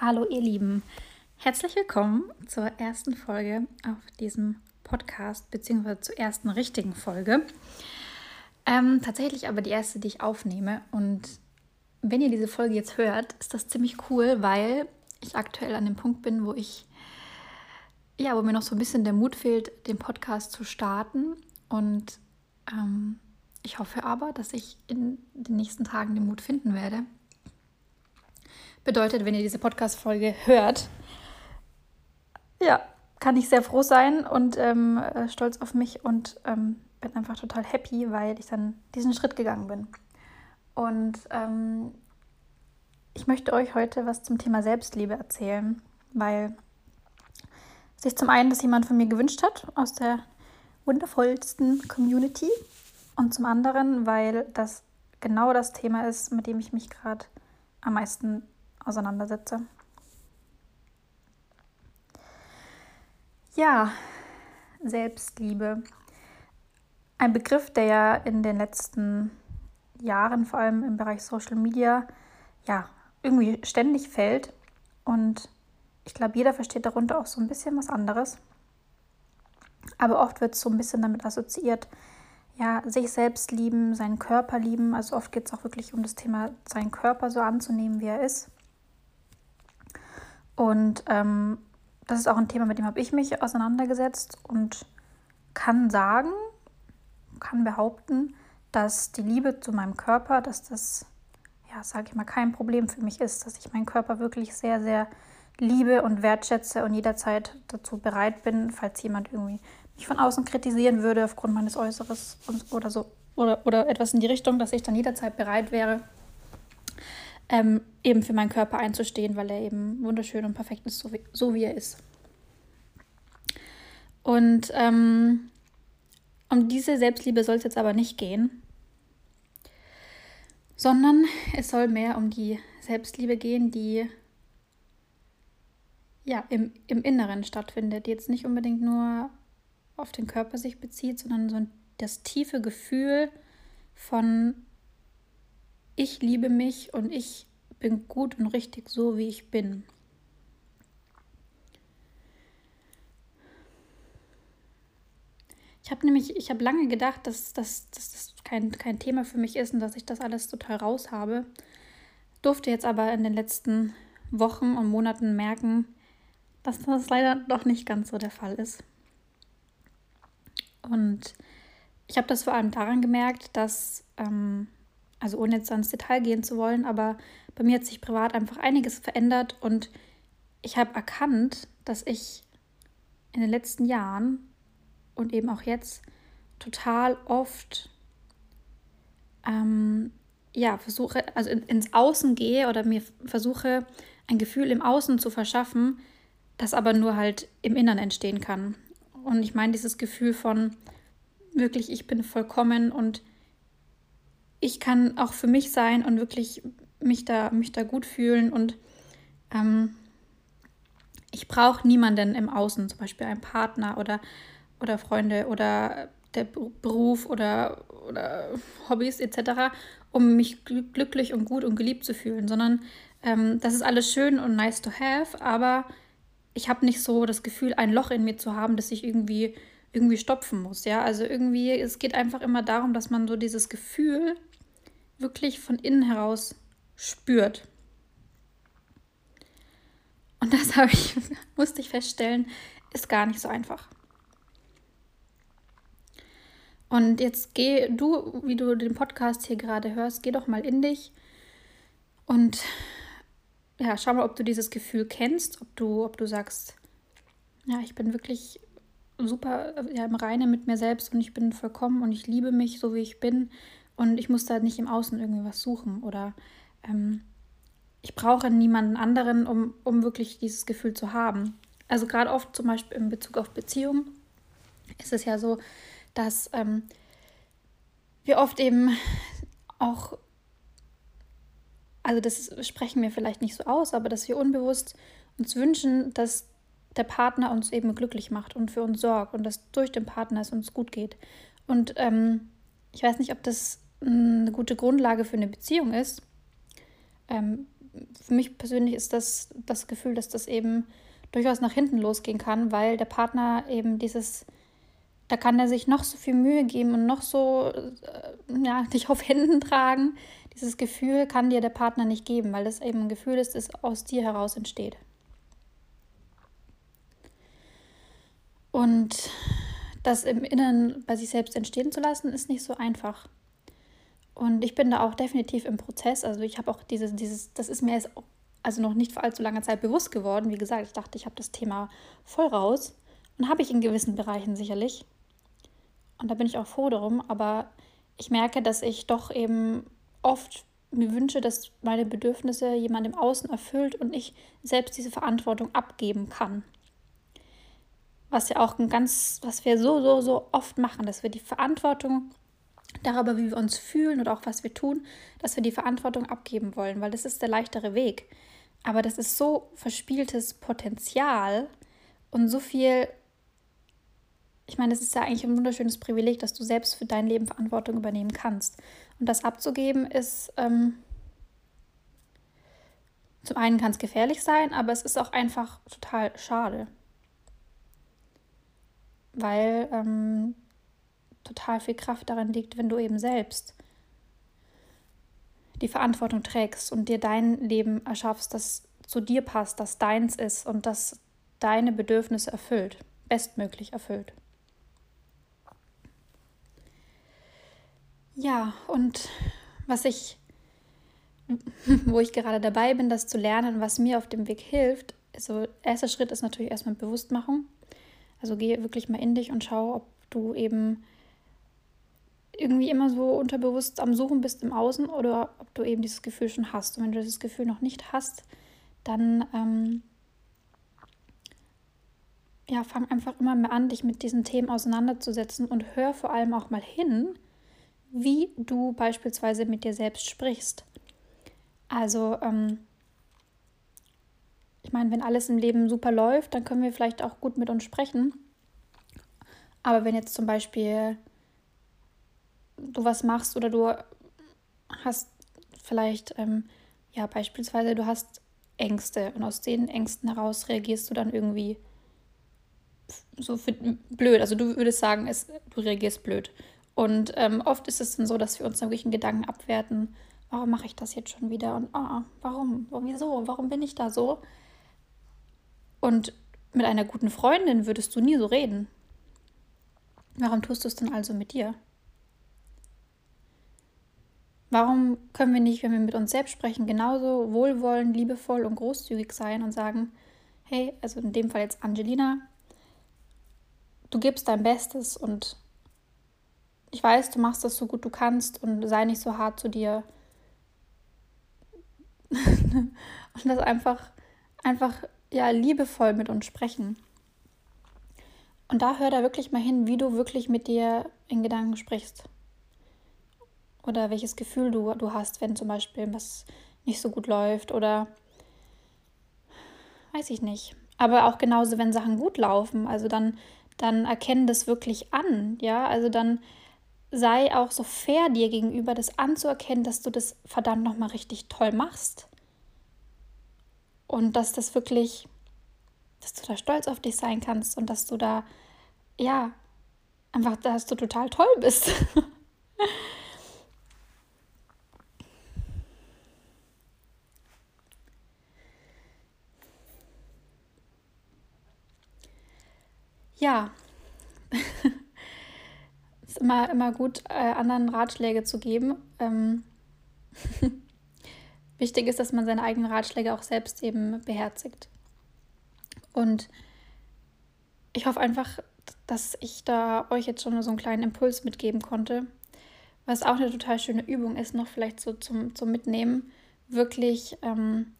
Hallo ihr Lieben, herzlich willkommen zur ersten Folge auf diesem Podcast, beziehungsweise zur ersten richtigen Folge. Ähm, tatsächlich aber die erste, die ich aufnehme. Und wenn ihr diese Folge jetzt hört, ist das ziemlich cool, weil ich aktuell an dem Punkt bin, wo ich, ja, wo mir noch so ein bisschen der Mut fehlt, den Podcast zu starten. Und ähm, ich hoffe aber, dass ich in den nächsten Tagen den Mut finden werde. Bedeutet, wenn ihr diese Podcast-Folge hört, ja, kann ich sehr froh sein und ähm, äh, stolz auf mich und ähm, bin einfach total happy, weil ich dann diesen Schritt gegangen bin. Und ähm, ich möchte euch heute was zum Thema Selbstliebe erzählen, weil sich zum einen das jemand von mir gewünscht hat aus der wundervollsten Community und zum anderen, weil das genau das Thema ist, mit dem ich mich gerade am meisten auseinandersetze. Ja, Selbstliebe. Ein Begriff, der ja in den letzten Jahren, vor allem im Bereich Social Media, ja, irgendwie ständig fällt. Und ich glaube, jeder versteht darunter auch so ein bisschen was anderes. Aber oft wird es so ein bisschen damit assoziiert, ja, sich selbst lieben, seinen Körper lieben. Also oft geht es auch wirklich um das Thema, seinen Körper so anzunehmen, wie er ist. Und ähm, das ist auch ein Thema, mit dem habe ich mich auseinandergesetzt und kann sagen, kann behaupten, dass die Liebe zu meinem Körper, dass das, ja, sage ich mal, kein Problem für mich ist, dass ich meinen Körper wirklich sehr, sehr liebe und wertschätze und jederzeit dazu bereit bin, falls jemand irgendwie mich von außen kritisieren würde aufgrund meines Äußeres oder so oder, oder etwas in die Richtung, dass ich dann jederzeit bereit wäre, ähm, eben für meinen Körper einzustehen, weil er eben wunderschön und perfekt ist, so wie, so wie er ist. Und ähm, um diese Selbstliebe soll es jetzt aber nicht gehen, sondern es soll mehr um die Selbstliebe gehen, die ja im, im Inneren stattfindet, die jetzt nicht unbedingt nur auf den Körper sich bezieht, sondern so das tiefe Gefühl von ich liebe mich und ich bin gut und richtig so, wie ich bin. Ich habe nämlich, ich habe lange gedacht, dass, dass, dass das kein, kein Thema für mich ist und dass ich das alles total raus habe. Durfte jetzt aber in den letzten Wochen und Monaten merken, dass das leider doch nicht ganz so der Fall ist. Und ich habe das vor allem daran gemerkt, dass ähm, also ohne jetzt ins Detail gehen zu wollen, aber bei mir hat sich privat einfach einiges verändert und ich habe erkannt, dass ich in den letzten Jahren und eben auch jetzt total oft ähm, ja versuche, also in, ins Außen gehe oder mir versuche, ein Gefühl im Außen zu verschaffen, das aber nur halt im Innern entstehen kann. Und ich meine dieses Gefühl von wirklich, ich bin vollkommen und ich kann auch für mich sein und wirklich mich da, mich da gut fühlen und ähm, ich brauche niemanden im Außen, zum Beispiel einen Partner oder, oder Freunde oder der Beruf oder, oder Hobbys etc., um mich glücklich und gut und geliebt zu fühlen, sondern ähm, das ist alles schön und nice to have, aber ich habe nicht so das Gefühl, ein Loch in mir zu haben, das ich irgendwie irgendwie stopfen muss, ja? Also irgendwie es geht einfach immer darum, dass man so dieses Gefühl wirklich von innen heraus spürt. Und das habe ich, musste ich feststellen, ist gar nicht so einfach. Und jetzt geh du, wie du den Podcast hier gerade hörst, geh doch mal in dich und ja, schau mal, ob du dieses Gefühl kennst, ob du, ob du sagst, ja, ich bin wirklich super ja, im Reinen mit mir selbst und ich bin vollkommen und ich liebe mich so, wie ich bin und ich muss da nicht im Außen irgendwie was suchen oder ähm, ich brauche niemanden anderen, um, um wirklich dieses Gefühl zu haben. Also gerade oft zum Beispiel in Bezug auf Beziehungen ist es ja so, dass ähm, wir oft eben auch, also das sprechen wir vielleicht nicht so aus, aber dass wir unbewusst uns wünschen, dass der Partner uns eben glücklich macht und für uns sorgt und dass durch den Partner es uns gut geht. Und ähm, ich weiß nicht, ob das eine gute Grundlage für eine Beziehung ist. Ähm, für mich persönlich ist das das Gefühl, dass das eben durchaus nach hinten losgehen kann, weil der Partner eben dieses, da kann er sich noch so viel Mühe geben und noch so, äh, ja, dich auf Händen tragen. Dieses Gefühl kann dir der Partner nicht geben, weil das eben ein Gefühl ist, das aus dir heraus entsteht. Und das im Inneren bei sich selbst entstehen zu lassen, ist nicht so einfach. Und ich bin da auch definitiv im Prozess. Also ich habe auch dieses, dieses, das ist mir jetzt also noch nicht vor allzu langer Zeit bewusst geworden. Wie gesagt, ich dachte, ich habe das Thema voll raus. Und habe ich in gewissen Bereichen sicherlich. Und da bin ich auch froh darum. Aber ich merke, dass ich doch eben oft mir wünsche, dass meine Bedürfnisse jemand im Außen erfüllt und ich selbst diese Verantwortung abgeben kann. Was ja auch ein ganz, was wir so, so, so oft machen, dass wir die Verantwortung darüber, wie wir uns fühlen oder auch was wir tun, dass wir die Verantwortung abgeben wollen, weil das ist der leichtere Weg. Aber das ist so verspieltes Potenzial und so viel. Ich meine, es ist ja eigentlich ein wunderschönes Privileg, dass du selbst für dein Leben Verantwortung übernehmen kannst. Und das abzugeben ist. Ähm, zum einen kann es gefährlich sein, aber es ist auch einfach total schade. Weil ähm, total viel Kraft darin liegt, wenn du eben selbst die Verantwortung trägst und dir dein Leben erschaffst, das zu dir passt, das deins ist und das deine Bedürfnisse erfüllt, bestmöglich erfüllt. Ja, und was ich, wo ich gerade dabei bin, das zu lernen, was mir auf dem Weg hilft, also erster Schritt ist natürlich erstmal Bewusstmachung. Also gehe wirklich mal in dich und schau, ob du eben irgendwie immer so unterbewusst am Suchen bist im Außen oder ob du eben dieses Gefühl schon hast. Und wenn du dieses Gefühl noch nicht hast, dann ähm, ja, fang einfach immer mehr an, dich mit diesen Themen auseinanderzusetzen und hör vor allem auch mal hin, wie du beispielsweise mit dir selbst sprichst. Also, ähm, ich meine, wenn alles im Leben super läuft, dann können wir vielleicht auch gut mit uns sprechen. Aber wenn jetzt zum Beispiel du was machst oder du hast vielleicht, ähm, ja, beispielsweise, du hast Ängste und aus den Ängsten heraus reagierst du dann irgendwie so für, blöd. Also du würdest sagen, es, du reagierst blöd. Und ähm, oft ist es dann so, dass wir uns dann wirklich in Gedanken abwerten, warum mache ich das jetzt schon wieder und oh, warum, wieso, warum bin ich da so? Und mit einer guten Freundin würdest du nie so reden. Warum tust du es denn also mit dir? Warum können wir nicht, wenn wir mit uns selbst sprechen, genauso wohlwollend, liebevoll und großzügig sein und sagen, hey, also in dem Fall jetzt Angelina, du gibst dein Bestes und ich weiß, du machst das so gut du kannst und sei nicht so hart zu dir. und das einfach, einfach, ja, liebevoll mit uns sprechen. Und da hör da wirklich mal hin, wie du wirklich mit dir in Gedanken sprichst oder welches Gefühl du, du hast, wenn zum Beispiel was nicht so gut läuft oder weiß ich nicht. Aber auch genauso, wenn Sachen gut laufen, also dann, dann erkennen das wirklich an, ja, also dann sei auch so fair dir gegenüber, das anzuerkennen, dass du das verdammt nochmal richtig toll machst. Und dass das wirklich, dass du da stolz auf dich sein kannst und dass du da, ja, einfach, dass du total toll bist. ja, immer, immer gut, äh, anderen Ratschläge zu geben. Ähm Wichtig ist, dass man seine eigenen Ratschläge auch selbst eben beherzigt. Und ich hoffe einfach, dass ich da euch jetzt schon so einen kleinen Impuls mitgeben konnte. Was auch eine total schöne Übung ist, noch vielleicht so zum, zum Mitnehmen, wirklich ähm,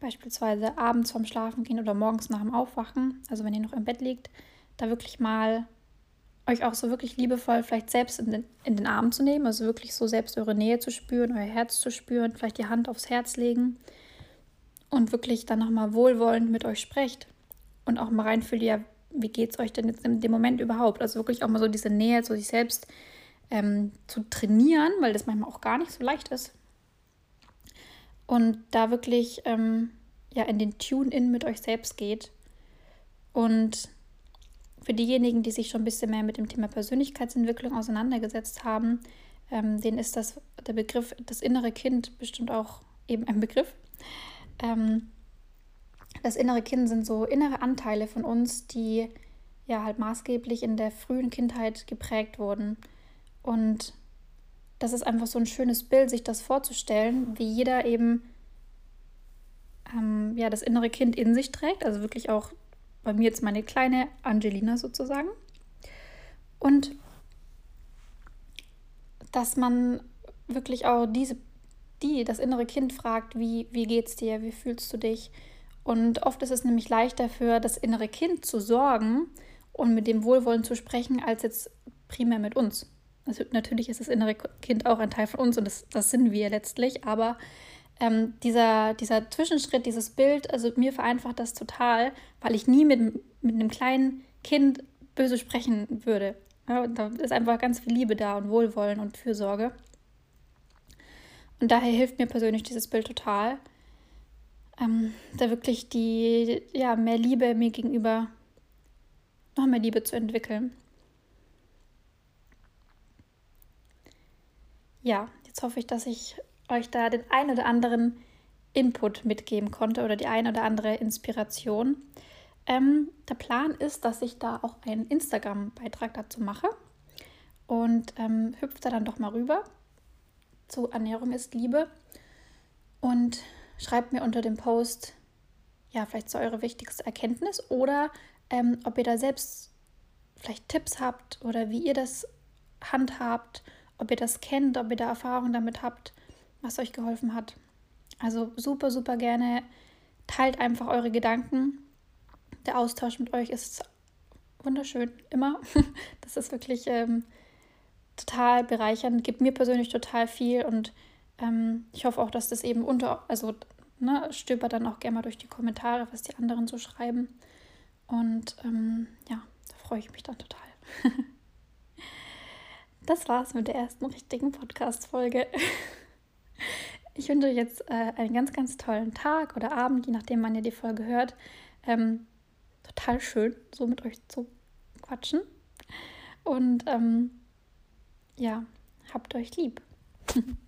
beispielsweise abends vorm Schlafen gehen oder morgens nach dem Aufwachen, also wenn ihr noch im Bett liegt, da wirklich mal euch auch so wirklich liebevoll vielleicht selbst in den, in den Arm zu nehmen, also wirklich so selbst eure Nähe zu spüren, euer Herz zu spüren, vielleicht die Hand aufs Herz legen und wirklich dann nochmal wohlwollend mit euch sprecht und auch mal reinfühlt, ja, wie geht es euch denn jetzt in dem Moment überhaupt? Also wirklich auch mal so diese Nähe zu sich selbst ähm, zu trainieren, weil das manchmal auch gar nicht so leicht ist. und da wirklich ähm, ja, in den Tune-In mit euch selbst geht. Und für diejenigen, die sich schon ein bisschen mehr mit dem Thema Persönlichkeitsentwicklung auseinandergesetzt haben, ähm, denen ist das der Begriff das innere Kind bestimmt auch eben ein Begriff. Ähm, das innere Kind sind so innere Anteile von uns, die ja halt maßgeblich in der frühen Kindheit geprägt wurden. Und das ist einfach so ein schönes Bild, sich das vorzustellen, wie jeder eben ähm, ja, das innere Kind in sich trägt. Also wirklich auch bei mir jetzt meine kleine Angelina sozusagen. Und dass man wirklich auch diese, die, das innere Kind fragt, wie, wie geht's dir, wie fühlst du dich? Und oft ist es nämlich leichter für das innere Kind zu sorgen und mit dem Wohlwollen zu sprechen, als jetzt primär mit uns. Also natürlich ist das innere Kind auch ein Teil von uns und das, das sind wir letztlich, aber ähm, dieser, dieser Zwischenschritt, dieses Bild, also mir vereinfacht das total, weil ich nie mit, mit einem kleinen Kind böse sprechen würde. Ja, da ist einfach ganz viel Liebe da und Wohlwollen und Fürsorge. Und daher hilft mir persönlich dieses Bild total, ähm, da wirklich die, ja, mehr Liebe mir gegenüber, noch mehr Liebe zu entwickeln. Ja, jetzt hoffe ich, dass ich euch da den ein oder anderen Input mitgeben konnte oder die ein oder andere Inspiration. Ähm, der Plan ist, dass ich da auch einen Instagram-Beitrag dazu mache und ähm, hüpft da dann doch mal rüber zu Ernährung ist Liebe und schreibt mir unter dem Post, ja, vielleicht so eure wichtigste Erkenntnis oder ähm, ob ihr da selbst vielleicht Tipps habt oder wie ihr das handhabt, ob ihr das kennt, ob ihr da Erfahrung damit habt was euch geholfen hat. Also super, super gerne. Teilt einfach eure Gedanken. Der Austausch mit euch ist wunderschön, immer. Das ist wirklich ähm, total bereichernd, gibt mir persönlich total viel und ähm, ich hoffe auch, dass das eben unter, also ne, stöbert dann auch gerne mal durch die Kommentare, was die anderen so schreiben. Und ähm, ja, da freue ich mich dann total. das war's mit der ersten richtigen Podcast-Folge. Ich wünsche euch jetzt äh, einen ganz, ganz tollen Tag oder Abend, je nachdem, wann ihr die Folge hört. Ähm, total schön, so mit euch zu quatschen. Und ähm, ja, habt euch lieb.